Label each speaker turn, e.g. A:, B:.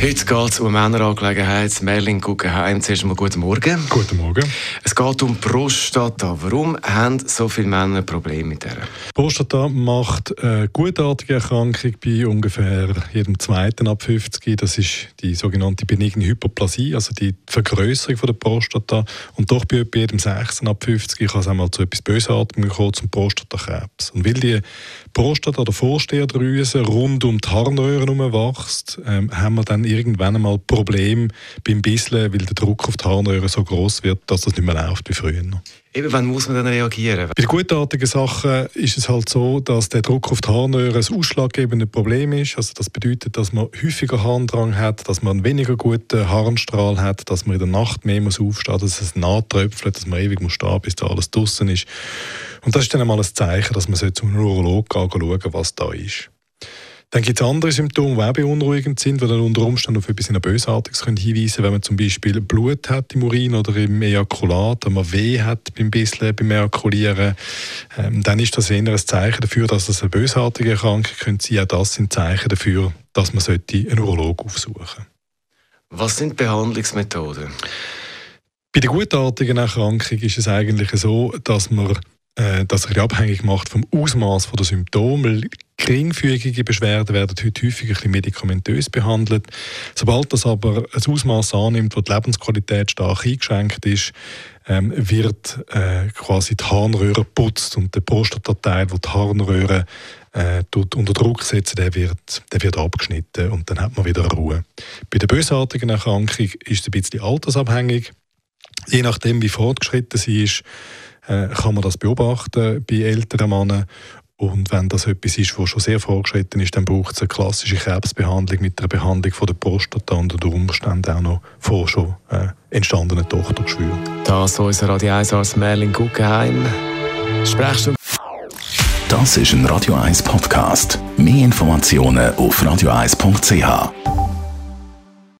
A: Heute geht es um Männerangelegenheit. Merlin Guggenheim, zuerst einmal guten Morgen.
B: Guten Morgen.
A: Es geht um Prostata. Warum haben so viele Männer Probleme mit der?
B: Prostata macht eine gutartige Erkrankung bei ungefähr jedem zweiten ab 50. Das ist die sogenannte benigne Hyperplasie, also die Vergrößerung der Prostata. Und doch bei jedem sechsten ab 50 kann es einmal zu etwas Bösartigem kommen, zum Prostatakrebs. Und weil die Prostata oder Vorsteherdrüse rund um die Harnröhre herum wächst, ähm, haben wir dann irgendwann einmal Probleme beim Bisseln, weil der Druck auf die Harnröhre so groß wird, dass das nicht mehr läuft wie früher.
A: Eben, wann muss man dann reagieren?
B: Bei gutartigen Sachen ist es halt so, dass der Druck auf die Harnröhre ein ausschlaggebendes Problem ist. Also das bedeutet, dass man häufiger Harndrang hat, dass man einen weniger guten Harnstrahl hat, dass man in der Nacht mehr muss aufstehen muss, dass es nachtröpfelt, dass man ewig muss stehen bis da alles draußen ist. Und das ist dann einmal ein Zeichen, dass man zum Neurologen schauen was da ist. Dann gibt es andere Symptome, die auch beunruhigend sind, die dann unter Umständen auf etwas Bösartiges können hinweisen können. Wenn man zum Beispiel Blut hat im Urin oder im Ejakulat, wenn man Weh hat beim Bisseln, beim Ejakulieren, ähm, dann ist das eher ein Zeichen dafür, dass das eine bösartige Erkrankung könnte sein. Auch das sind Zeichen dafür, dass man einen Urolog aufsuchen sollte.
A: Was sind Behandlungsmethoden?
B: Bei der gutartigen Erkrankung ist es eigentlich so, dass man äh, das ein abhängig macht vom Ausmaß der Symptome. Geringfügige Beschwerden werden heute häufig ein medikamentös behandelt. Sobald das aber ein Ausmaß annimmt, wo die Lebensqualität stark eingeschränkt ist, ähm, wird äh, quasi die Harnröhre putzt und der Prostatateil, wo die Harnröhre äh, unter Druck setzt, der wird, der wird abgeschnitten und dann hat man wieder Ruhe. Bei der bösartigen Erkrankung ist es ein bisschen altersabhängig. Je nachdem, wie fortgeschritten sie ist, äh, kann man das beobachten bei älteren Männern. Und wenn das etwas ist, was schon sehr fortgeschritten ist, dann braucht es eine klassische Krebsbehandlung mit einer Behandlung von der Prostata und unter Umständen auch noch vor schon äh, entstandenen Tochtergeschwür.
A: Das unser Radio 1 Arzt Merlin Guggenheim. Sprechst du?
C: Das ist ein Radio 1 Podcast. Mehr Informationen auf radio1.ch.